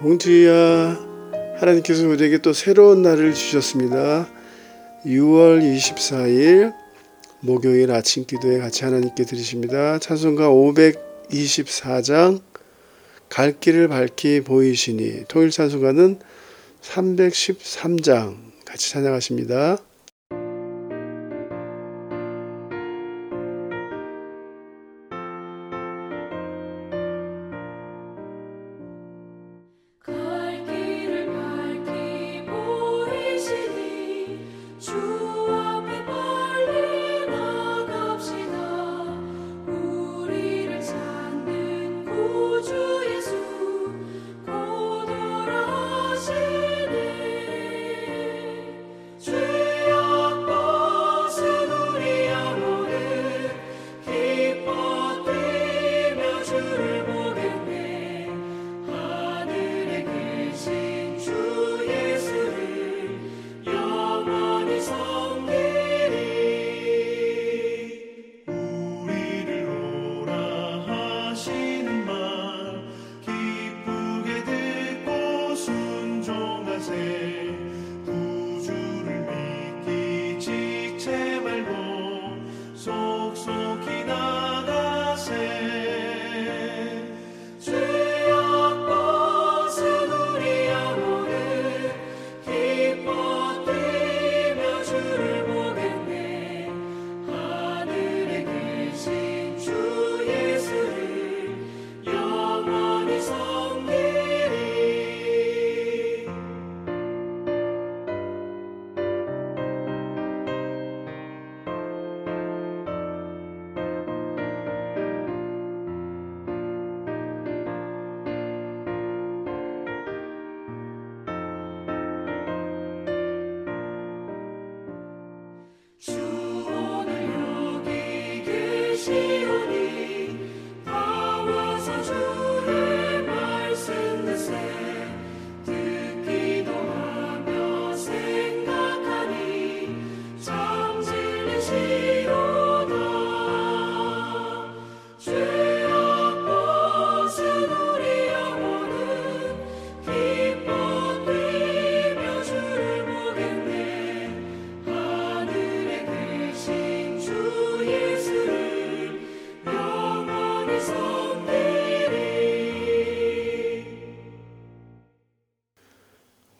봉지야 하나님께서 우리에게 또 새로운 날을 주셨습니다. 6월 24일 목요일 아침 기도에 같이 하나님께 드리십니다. 찬송가 524장 갈 길을 밝히 보이시니 통일 찬송가는 313장 같이 찬양하십니다.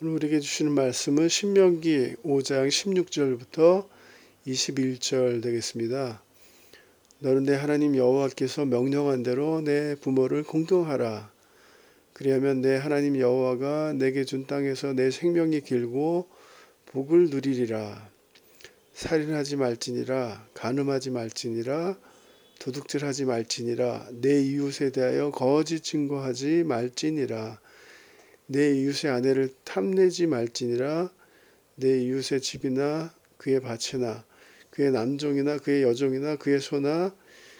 오늘 우리에게 주시는 말씀은 신명기 5장 16절부터 21절 되겠습니다. 너는 내 하나님 여호와께서 명령한 대로 내 부모를 공경하라. 그리하면 내 하나님 여호와가 내게 준 땅에서 내 생명이 길고 복을 누리리라. 살인하지 말지니라 간음하지 말지니라 도둑질하지 말지니라 내 이웃에 대하여 거짓 증거하지 말지니라 내 이웃의 아내를 탐내지 말지니라 내 이웃의 집이나 그의 밭이나 그의 남종이나 그의 여종이나 그의 소나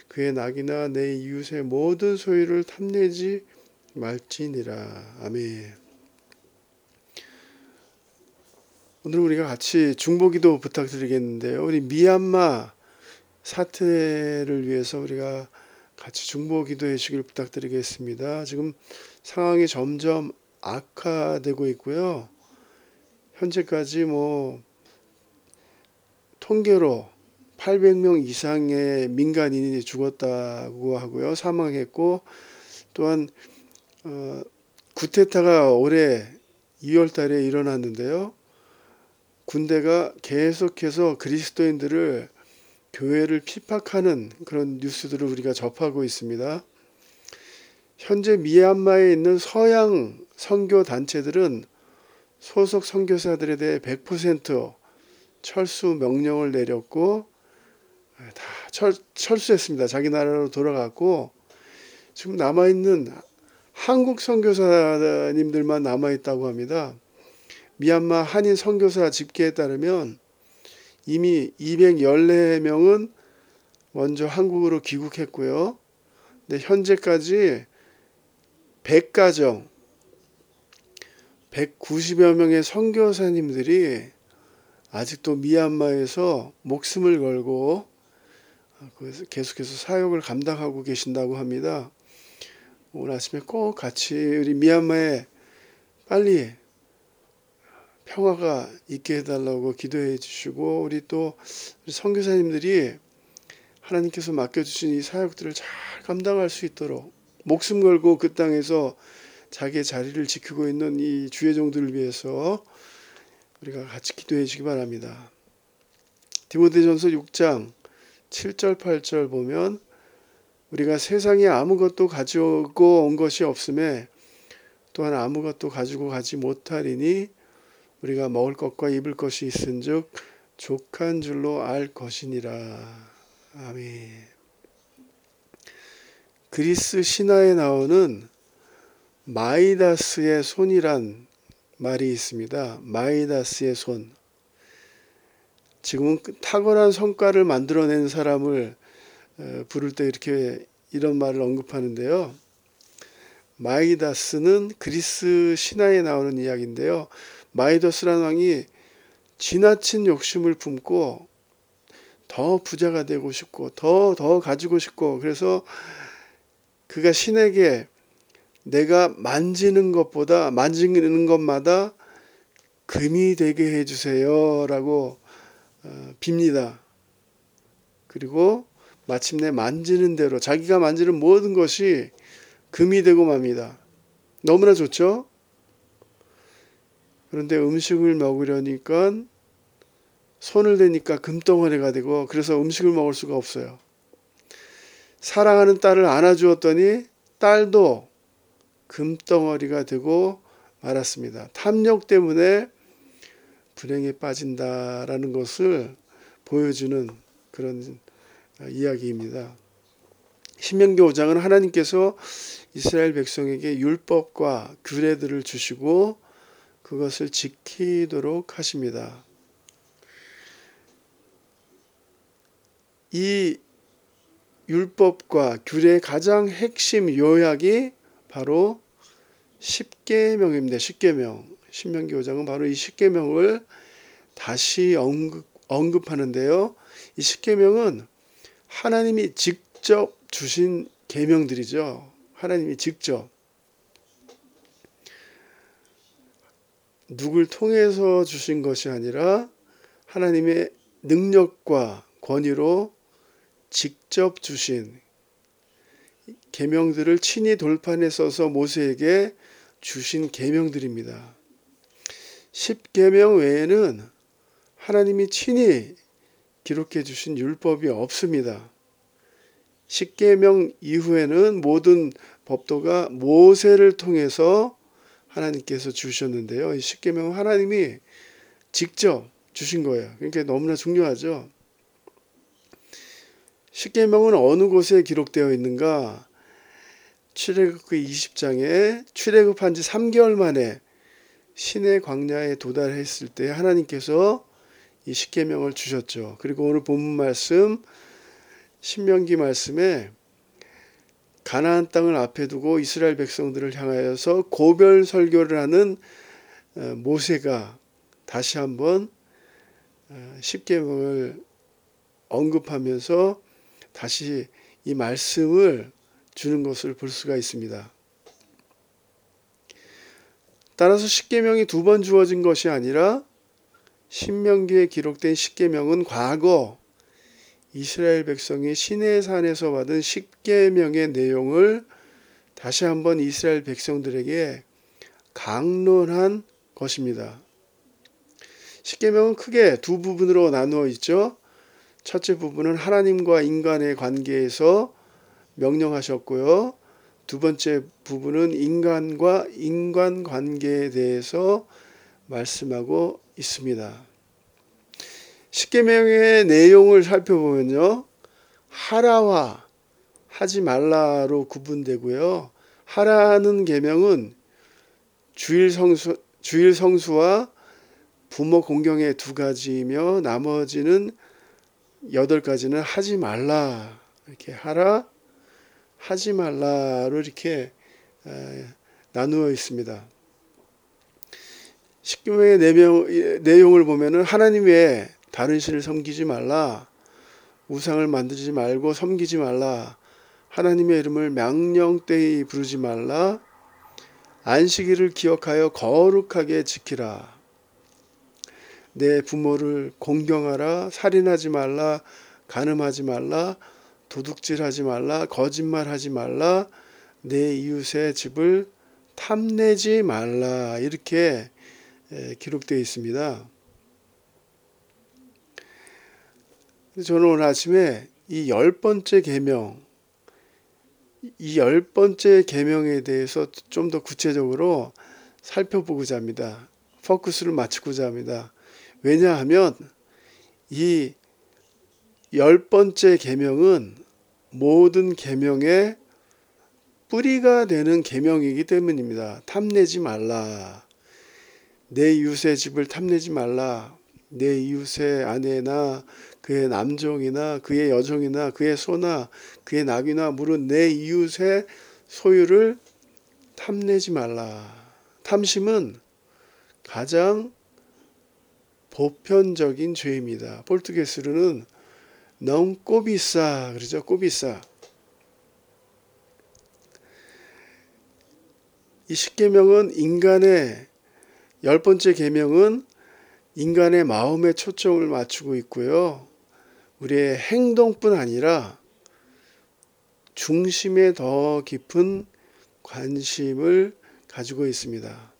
그의 낙이나 내 이웃의 모든 소유를 탐내지 말지니라 아멘. 오늘 우리가 같이 중보기도 부탁드리겠는데요. 우리 미얀마 사태를 위해서 우리가 같이 중보기도해 주길 부탁드리겠습니다. 지금 상황이 점점 악화되고 있고요. 현재까지 뭐 통계로 800명 이상의 민간인이 죽었다고 하고요. 사망했고 또한 어, 구테타가 올해 2월 달에 일어났는데요. 군대가 계속해서 그리스도인들을 교회를 핍박하는 그런 뉴스들을 우리가 접하고 있습니다. 현재 미얀마에 있는 서양 선교 단체들은 소속 선교사들에 대해 100% 철수 명령을 내렸고 다 철, 철수했습니다. 자기 나라로 돌아갔고 지금 남아 있는 한국 선교사님들만 남아 있다고 합니다. 미얀마 한인 선교사 집계에 따르면 이미 214명은 먼저 한국으로 귀국했고요. 근데 현재까지 100가정 190여 명의 선교사님들이 아직도 미얀마에서 목숨을 걸고 그래서 계속해서 사역을 감당하고 계신다고 합니다. 오늘 아침에 꼭 같이 우리 미얀마의 빨리 평화가 있게 해달라고 기도해 주시고 우리 또 선교사님들이 하나님께서 맡겨주신 이 사역들을 잘 감당할 수 있도록 목숨 걸고 그 땅에서 자기의 자리를 지키고 있는 이 주의 종들을 위해서 우리가 같이 기도해 주기 바랍니다. 디모데전서 6장 7절 8절 보면 우리가 세상에 아무것도 가지고 온 것이 없음에 또한 아무것도 가지고 가지 못하리니 우리가 먹을 것과 입을 것이 있은즉 족한 줄로 알 것이니라. 아멘. 그리스 신화에 나오는 마이다스의 손이란 말이 있습니다. 마이다스의 손. 지금은 그 탁월한 성과를 만들어낸 사람을 어, 부를 때 이렇게 이런 말을 언급하는데요. 마이다스는 그리스 신화에 나오는 이야기인데요. 마이더스라는 왕이 지나친 욕심을 품고 더 부자가 되고 싶고 더 더 가지고 싶고 그래서 그가 신에게 내가 만지는 것보다 만지는 것마다 금이 되게 해주세요라고 어, 빕니다. 그리고 마침내 만지는 대로 자기가 만지는 모든 것이 금이 되고 맙니다. 너무나 좋죠? 그런데 음식을 먹으려니까 손을 대니까 금덩어리가 되고 그래서 음식을 먹을 수가 없어요. 사랑하는 딸을 안아주었더니 딸도 금덩어리가 되고 말았습니다. 탐욕 때문에 불행에 빠진다라는 것을 보여주는 그런 이야기입니다. 신명기 5장은 하나님께서 이스라엘 백성에게 율법과 규례들을 주시고 그것을 지키도록 하십니다. 이 율법과 규례의 가장 핵심 요약이 바로 십계명입니다. 십계명. 신명기 5장은 바로 이 십계명을 다시 언급, 언급하는데요. 이 십계명은 하나님이 직접 주신 계명들이죠. 하나님이 직접 누굴 통해서 주신 것이 아니라 하나님의 능력과 권위로 직접 주신 계명들을 친히 돌판에 써서 모세에게 주신 계명들입니다. 10계명 외에는 하나님이 친히 기록해 주신 율법이 없습니다. 10계명 이후에는 모든 법도가 모세를 통해서 하나님께서 주셨는데요. 이 10계명은 하나님이 직접 주신 거예요. 그러니까 너무나 중요하죠. 10계명은 어느 곳에 기록되어 있는가? 출애굽기 20장에 출애굽한 지 3개월 만에 신의 광야에 도달했을 때 하나님께서 이 십계명을 주셨죠. 그리고 오늘 본문 말씀 신명기 말씀에 가나안 땅을 앞에 두고 이스라엘 백성들을 향하여서 고별 설교를 하는 어, 모세가 다시 한번 어, 십계명을 언급하면서 다시 이 말씀을 주는 것을 볼 수가 있습니다. 따라서 십계명이 두 번 주어진 것이 아니라 신명기에 기록된 십계명은 과거 이스라엘 백성이 시내 산에서 받은 십계명의 내용을 다시 한번 이스라엘 백성들에게 강론한 것입니다. 십계명은 크게 두 부분으로 나누어 있죠. 첫째 부분은 하나님과 인간의 관계에서 명령하셨고요. 두 번째 부분은 인간과 인간 관계에 대해서 말씀하고 있습니다. 십계명의 내용을 살펴보면요. 하라와 하지 말라로 구분되고요. 하라는 계명은 주일 성수 주일 성수와 부모 공경의 두 가지이며 나머지는 여덟 가지는 하지 말라 이렇게 하라 하지 말라로 이렇게 나누어 있습니다. 십계명의 내용을 보면은 하나님 외에 다른 신을 섬기지 말라 우상을 만들지 말고 섬기지 말라 하나님의 이름을 명령되이 부르지 말라 안식일을 기억하여 거룩하게 지키라. 내 부모를 공경하라, 살인하지 말라, 간음하지 말라, 도둑질하지 말라, 거짓말하지 말라, 내 이웃의 집을 탐내지 말라 이렇게 기록되어 있습니다. 저는 오늘 아침에 이 열 번째 계명, 이 열 번째 계명에 대해서 좀 더 구체적으로 살펴보고자 합니다. 포커스를 맞추고자 합니다. 왜냐하면 이 열 번째 계명은 모든 계명의 뿌리가 되는 계명이기 때문입니다. 탐내지 말라. 내 이웃의 집을 탐내지 말라. 내 이웃의 아내나 그의 남종이나 그의 여종이나 그의 소나 그의 낙이나 물은 내 이웃의 소유를 탐내지 말라. 탐심은 가장 보편적인 죄입니다. 포르투게스로는 넌 꼬비싸 그러죠. 꼬비싸. 이 십계명은 인간의 열 번째 계명은 인간의 마음에 초점을 맞추고 있고요. 우리의 행동뿐 아니라 중심에 더 깊은 관심을 가지고 있습니다.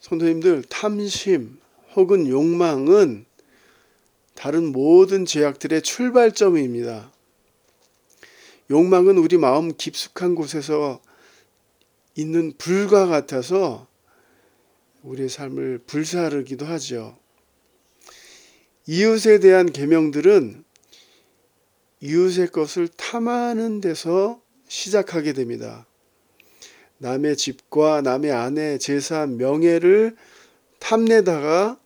성도님들, 탐심 혹은 욕망은 다른 모든 죄악들의 출발점입니다. 욕망은 우리 마음 깊숙한 곳에서 있는 불과 같아서 우리의 삶을 불사르기도 하죠. 이웃에 대한 계명들은 이웃의 것을 탐하는 데서 시작하게 됩니다. 남의 집과 남의 아내, 재산, 명예를 탐내다가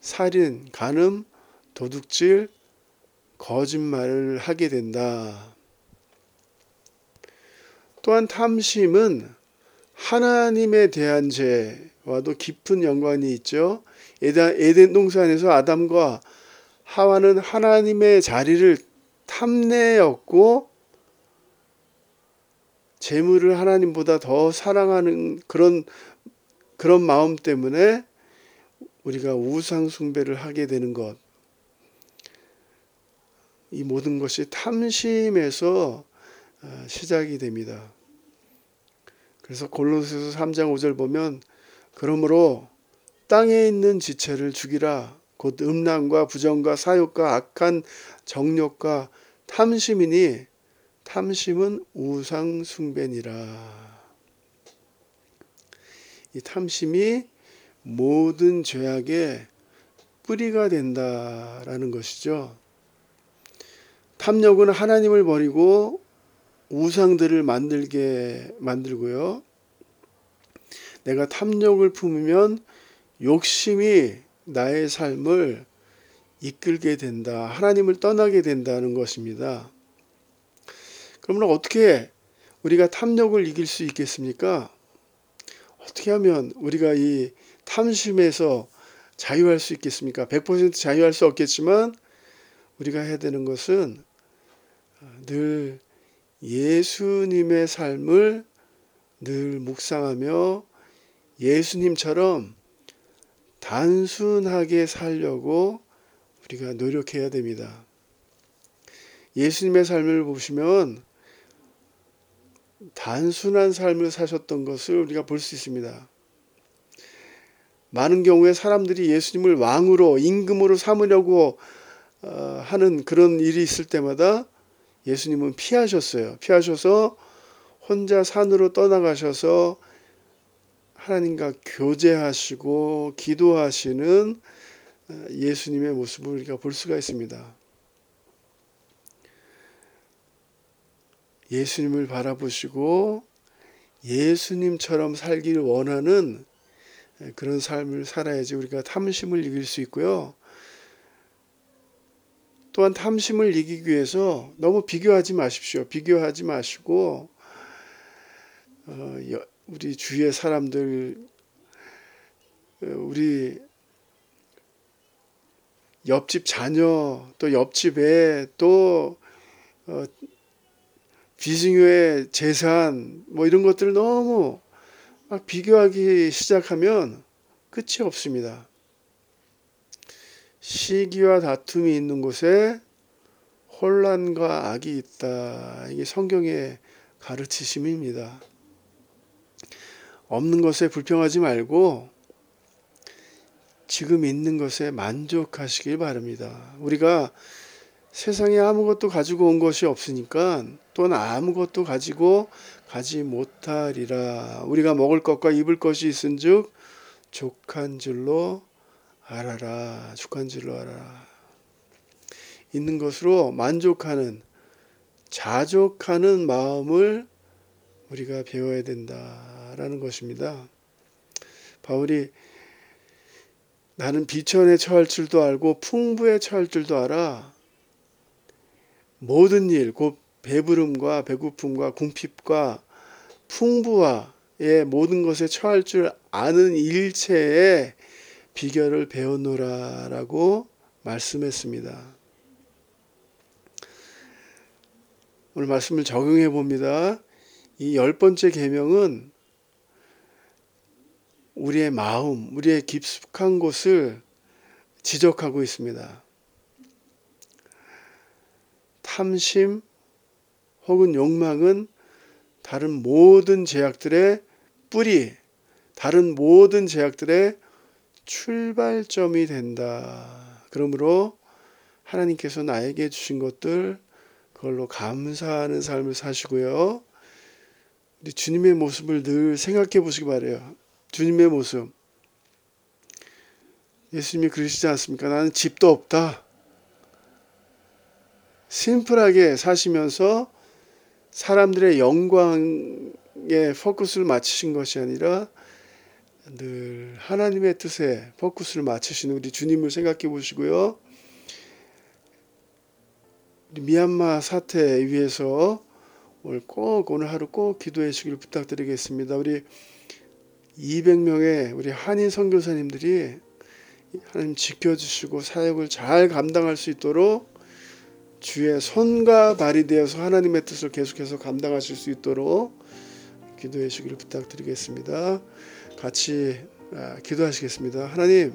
살인, 간음, 도둑질, 거짓말을 하게 된다. 또한 탐심은 하나님에 대한 죄와도 깊은 연관이 있죠. 에덴 동산에서 아담과 하와는 하나님의 자리를 탐내었고 재물을 하나님보다 더 사랑하는 그런 그런 마음 때문에 우리가 우상 숭배를 하게 되는 것. 이 모든 것이 탐심에서 어, 시작이 됩니다. 그래서 골로새서 3장 5절 보면 그러므로 땅에 있는 지체를 죽이라 곧 음란과 부정과 사욕과 악한 정욕과 탐심이니 탐심은 우상 숭배니라. 이 탐심이 모든 죄악의 뿌리가 된다라는 것이죠. 탐욕은 하나님을 버리고 우상들을 만들게 만들고요. 내가 탐욕을 품으면 욕심이 나의 삶을 이끌게 된다. 하나님을 떠나게 된다는 것입니다. 그러면 어떻게 우리가 탐욕을 이길 수 있겠습니까? 어떻게 하면 우리가 이 탐심에서 자유할 수 있겠습니까? 100% 자유할 수 없겠지만 우리가 해야 되는 것은 늘 예수님의 삶을 늘 묵상하며 예수님처럼 단순하게 살려고 우리가 노력해야 됩니다. 예수님의 삶을 보시면 단순한 삶을 사셨던 것을 우리가 볼 수 있습니다. 많은 경우에 사람들이 예수님을 왕으로 임금으로 삼으려고 어, 하는 그런 일이 있을 때마다 예수님은 피하셨어요. 피하셔서 혼자 산으로 떠나가셔서 하나님과 교제하시고 기도하시는 어, 예수님의 모습을 우리가 볼 수가 있습니다. 예수님을 바라보시고 예수님처럼 살기를 원하는 그런 삶을 살아야지 우리가 탐심을 이길 수 있고요. 또한 탐심을 이기기 위해서 너무 비교하지 마십시오. 비교하지 마시고 어, 우리 주위의 사람들, 어, 우리 옆집 자녀, 또 옆집 애, 또 어, 비승효의 재산 뭐 이런 것들을 너무 막 비교하기 시작하면 끝이 없습니다. 시기와 다툼이 있는 곳에 혼란과 악이 있다. 이게 성경의 가르치심입니다. 없는 것에 불평하지 말고 지금 있는 것에 만족하시길 바랍니다. 우리가 세상에 아무것도 가지고 온 것이 없으니까 또는 아무것도 가지고 가지 못하리라. 우리가 먹을 것과 입을 것이 있은즉 족한 줄로 알아라. 족한 줄로 알아라. 있는 것으로 만족하는 자족하는 마음을 우리가 배워야 된다라는 것입니다. 바울이 나는 비천에 처할 줄도 알고 풍부에 처할 줄도 알아. 모든 일, 곧 배부름과 배고픔과 궁핍과 풍부와의 모든 것에 처할 줄 아는 일체의 비결을 배웠노라라고 말씀했습니다. 오늘 말씀을 적용해 봅니다. 이 열 번째 계명은 우리의 마음, 우리의 깊숙한 곳을 지적하고 있습니다. 탐심 혹은 욕망은 다른 모든 제약들의 뿌리, 다른 모든 제약들의 출발점이 된다. 그러므로 하나님께서 나에게 주신 것들 그걸로 감사하는 삶을 사시고요. 우리 주님의 모습을 늘 생각해 보시기 바래요. 주님의 모습. 예수님이 그러시지 않습니까? 나는 집도 없다. 심플하게 사시면서 사람들의 영광에 포커스를 맞추신 것이 아니라 늘 하나님의 뜻에 포커스를 맞추신 우리 주님을 생각해 보시고요. 미얀마 사태 위해서 오늘 꼭 오늘 하루 꼭 기도해 주기를 부탁드리겠습니다. 우리 200명의 우리 한인 선교사님들이 하나님 지켜주시고 사역을 잘 감당할 수 있도록 주의 손과 발이 되어서 하나님의 뜻을 계속해서 감당하실 수 있도록 기도해 주기를 부탁드리겠습니다. 같이 아, 기도하시겠습니다. 하나님,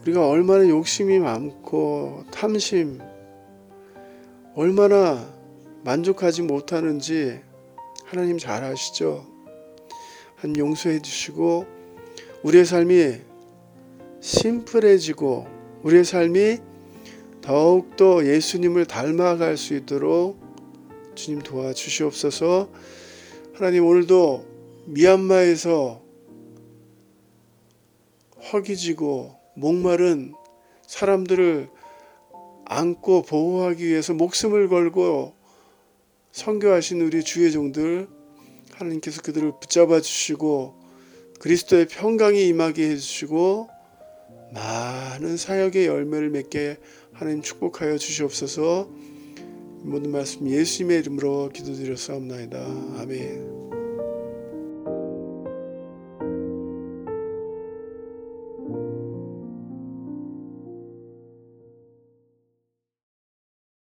우리가 얼마나 욕심이 많고 탐심, 얼마나 만족하지 못하는지 하나님 잘 아시죠? 한 용서해 주시고 우리의 삶이 심플해지고 우리의 삶이 더욱더 예수님을 닮아갈 수 있도록 주님 도와주시옵소서. 하나님 오늘도 미얀마에서 허기지고 목마른 사람들을 안고 보호하기 위해서 목숨을 걸고 선교하신 우리 주의 종들 하나님께서 그들을 붙잡아 주시고 그리스도의 평강이 임하게 해 주시고 많은 사역의 열매를 맺게 하나님 축복하여 주시옵소서 모든 말씀 예수님의 이름으로 기도드렸사옵나이다. 아멘